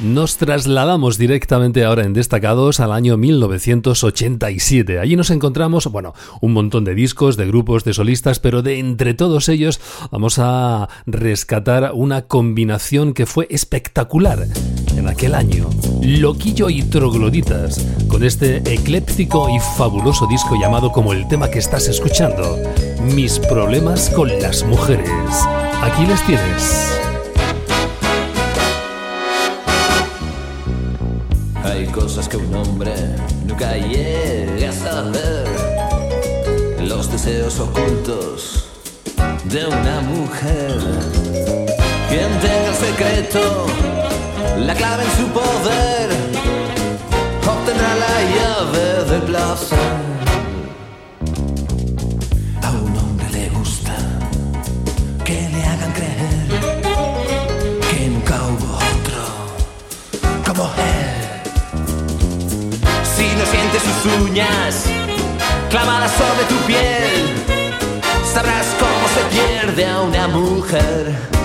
nos trasladamos directamente ahora en Destacados al año 1987. Allí nos encontramos, bueno, un montón de discos, de grupos, de solistas, pero de entre todos ellos vamos a rescatar una combinación que fue espectacular en aquel año. Loquillo y trogloditas, con este ecléptico y fabuloso disco llamado como el tema que estás escuchando, Mis problemas con las mujeres. Aquí les tienes. Cosas que un hombre nunca llega a saber. Los deseos ocultos de una mujer. Quien tenga el secreto, la clave en su poder, obtendrá la llave del placer. No sientes sus uñas clavadas sobre tu piel, sabrás cómo se pierde a una mujer.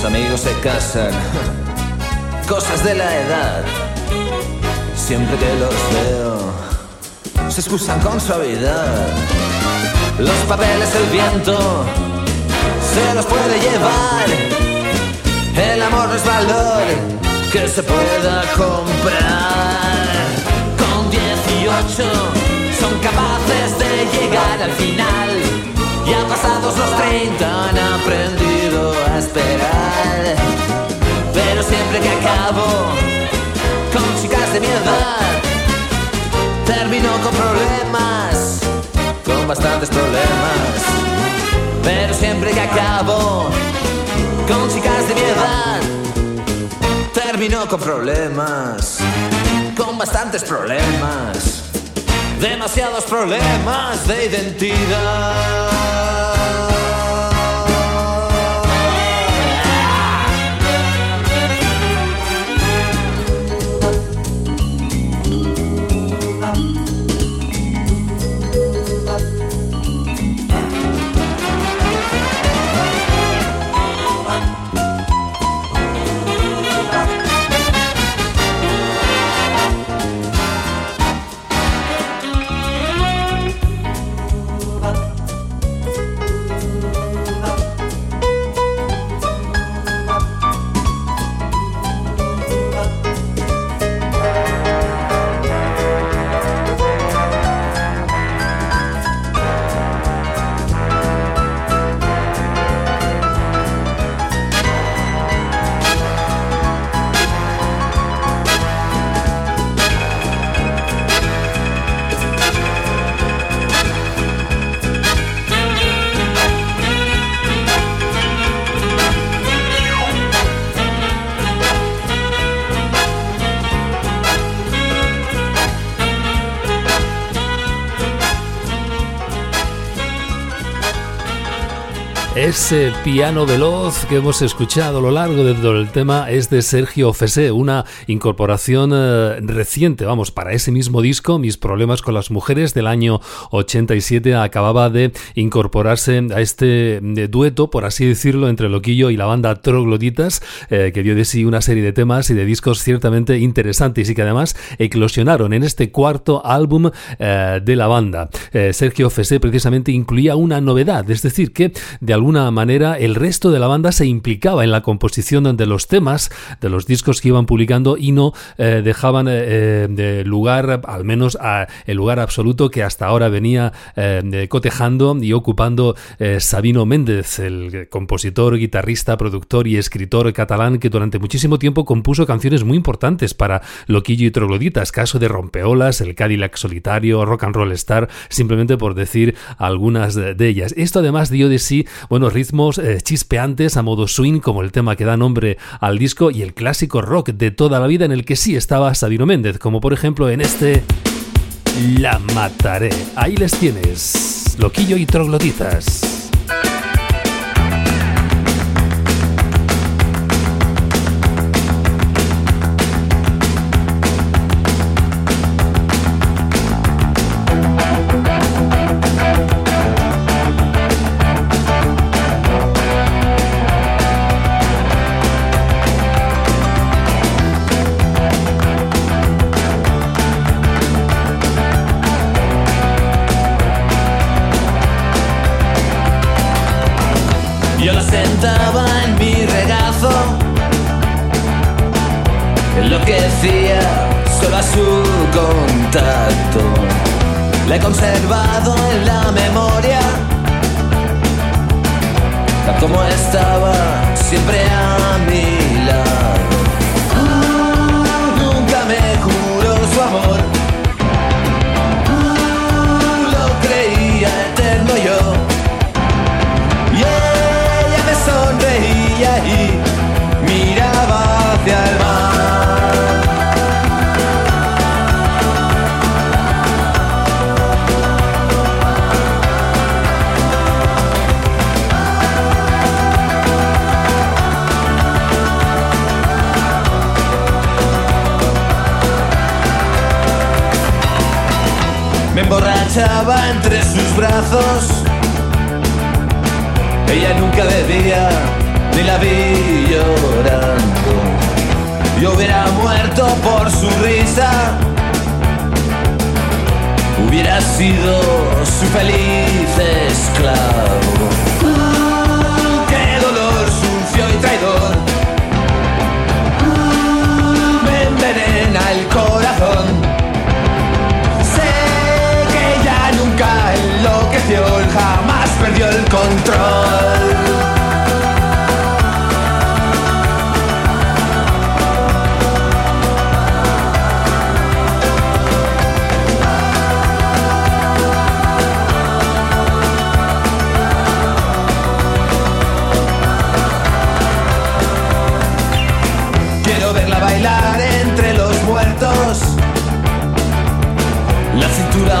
Mis amigos se casan, cosas de la edad. Siempre que los veo, se excusan con suavidad. Los papeles, el viento, se los puede llevar. El amor no es valor que se pueda comprar. Con 18 son capaces de llegar al final. Ya pasados los 30 acabo con chicas de mi edad, termino con problemas, con bastantes problemas. Pero siempre que acabo con chicas de mi edad, termino con problemas, con bastantes problemas demasiados problemas de identidad. Ese piano veloz que hemos escuchado a lo largo de el tema es de Sergio Fesé, una incorporación eh, reciente, vamos, para ese mismo disco, Mis problemas con las mujeres del año 87, acababa de incorporarse a este eh, dueto, por así decirlo, entre Loquillo y la banda Trogloditas, eh, que dio de sí una serie de temas y de discos ciertamente interesantes y que además eclosionaron en este cuarto álbum de la banda. Sergio Fesé precisamente incluía una novedad, es decir, que de algún alguna manera el resto de la banda se implicaba en la composición de los temas, de los discos que iban publicando y no eh, dejaban eh, eh, de lugar, al menos a el lugar absoluto que hasta ahora venía cotejando y ocupando Sabino Méndez, el compositor, guitarrista, productor y escritor catalán que durante muchísimo tiempo compuso canciones muy importantes para Loquillo y Trogloditas, caso de Rompeolas, El Cadillac Solitario, Rock and Roll Star, simplemente por decir algunas de ellas. Esto además dio de sí, bueno, ritmos eh, chispeantes a modo swing como el tema que da nombre al disco y el clásico rock de toda la vida en el que sí estaba Sabino Méndez, como por ejemplo en este La Mataré. Ahí les tienes, Loquillo y sentaba en mi regazo. Enloquecía solo a su contacto. La he conservado en la memoria. Tal como estaba siempre a mi lado. Ah, nunca me juró su amor. Troglotitas. entre sus brazos. Ella nunca bebía ni la vi llorando. Yo hubiera muerto por su risa. Hubiera sido su feliz esclavo. ¡Qué dolor sucio y traidor!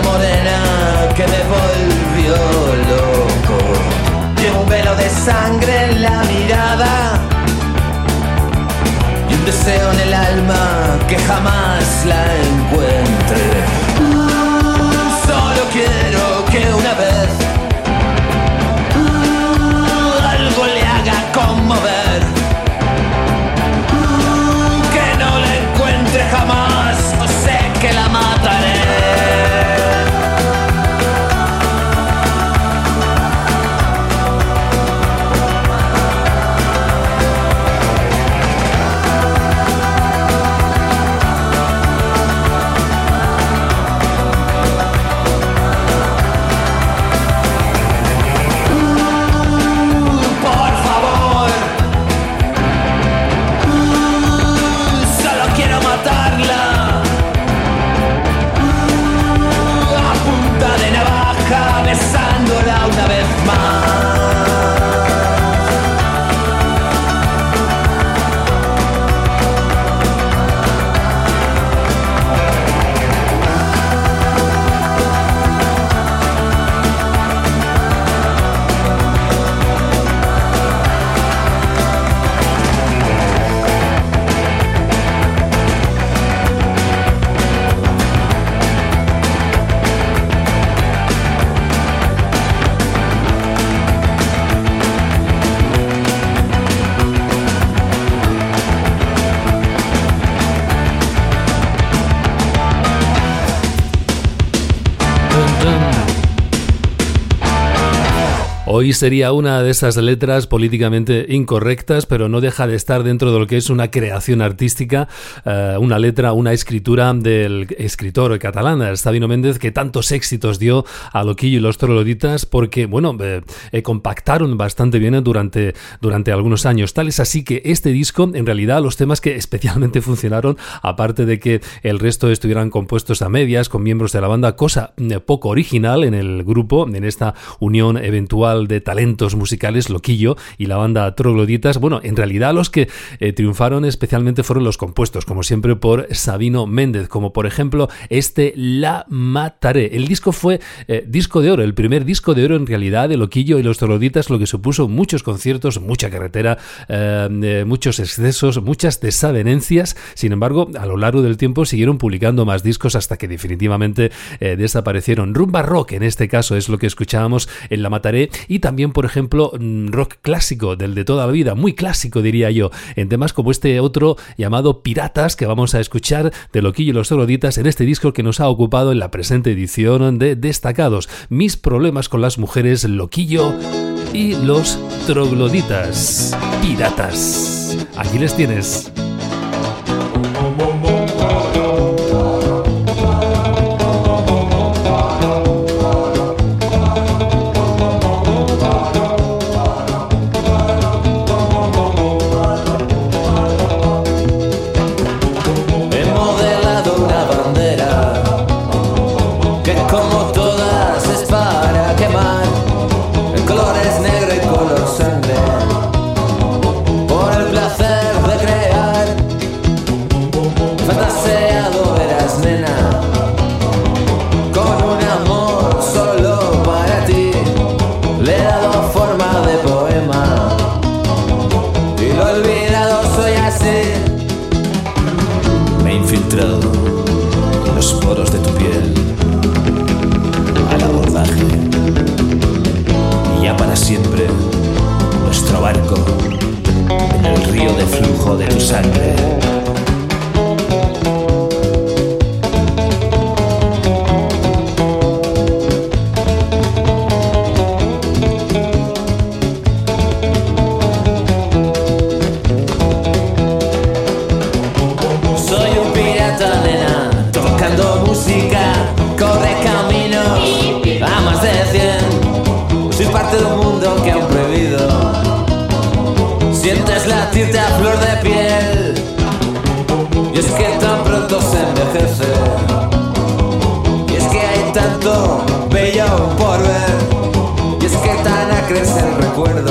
Morena que me volvió loco. Llevo un velo de sangre en la mirada y un deseo en el alma que jamás la encuentre. Hoy sería una de esas letras políticamente incorrectas, pero no deja de estar dentro de lo que es una creación artística, eh, una letra, una escritura del escritor catalán, Sabino Méndez, que tantos éxitos dio a Loquillo y los Troloditas, porque, bueno, eh, eh, compactaron bastante bien durante, durante algunos años. Tal es así que este disco, en realidad, los temas que especialmente funcionaron, aparte de que el resto estuvieran compuestos a medias con miembros de la banda, cosa poco original en el grupo, en esta unión eventual de talentos musicales, Loquillo y la banda Trogloditas. Bueno, en realidad los que eh, triunfaron especialmente fueron los compuestos, como siempre por Sabino Méndez, como por ejemplo este La Mataré. El disco fue eh, disco de oro, el primer disco de oro en realidad de Loquillo y los Trogloditas, lo que supuso muchos conciertos, mucha carretera, eh, muchos excesos, muchas desavenencias. Sin embargo, a lo largo del tiempo siguieron publicando más discos hasta que definitivamente desaparecieron. Rumba rock, en este caso, es lo que escuchábamos en La Mataré y también, por ejemplo, mm, rock clásico, del de toda la vida, muy clásico diría yo, en temas como este otro llamado Piratas que vamos a escuchar de Loquillo y los Troloditas en este disco que nos ha ocupado en la presente edición de Destacados. Mis problemas con las mujeres, Loquillo y los Trogloditas. Piratas. Aquí les tienes. los poros de tu piel al abordaje. Y ya para siempre, nuestro barco en el río de flujo de tu sangre. de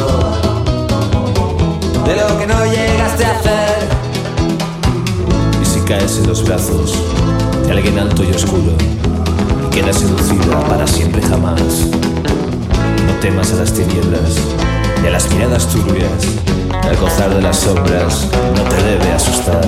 lo que no llegaste a hacer. Y si caes en los brazos de alguien alto y oscuro y quedas seducida para siempre jamás, no temas a las tinieblas y a las miradas turbias. El gozar de las sombras no te debe asustar.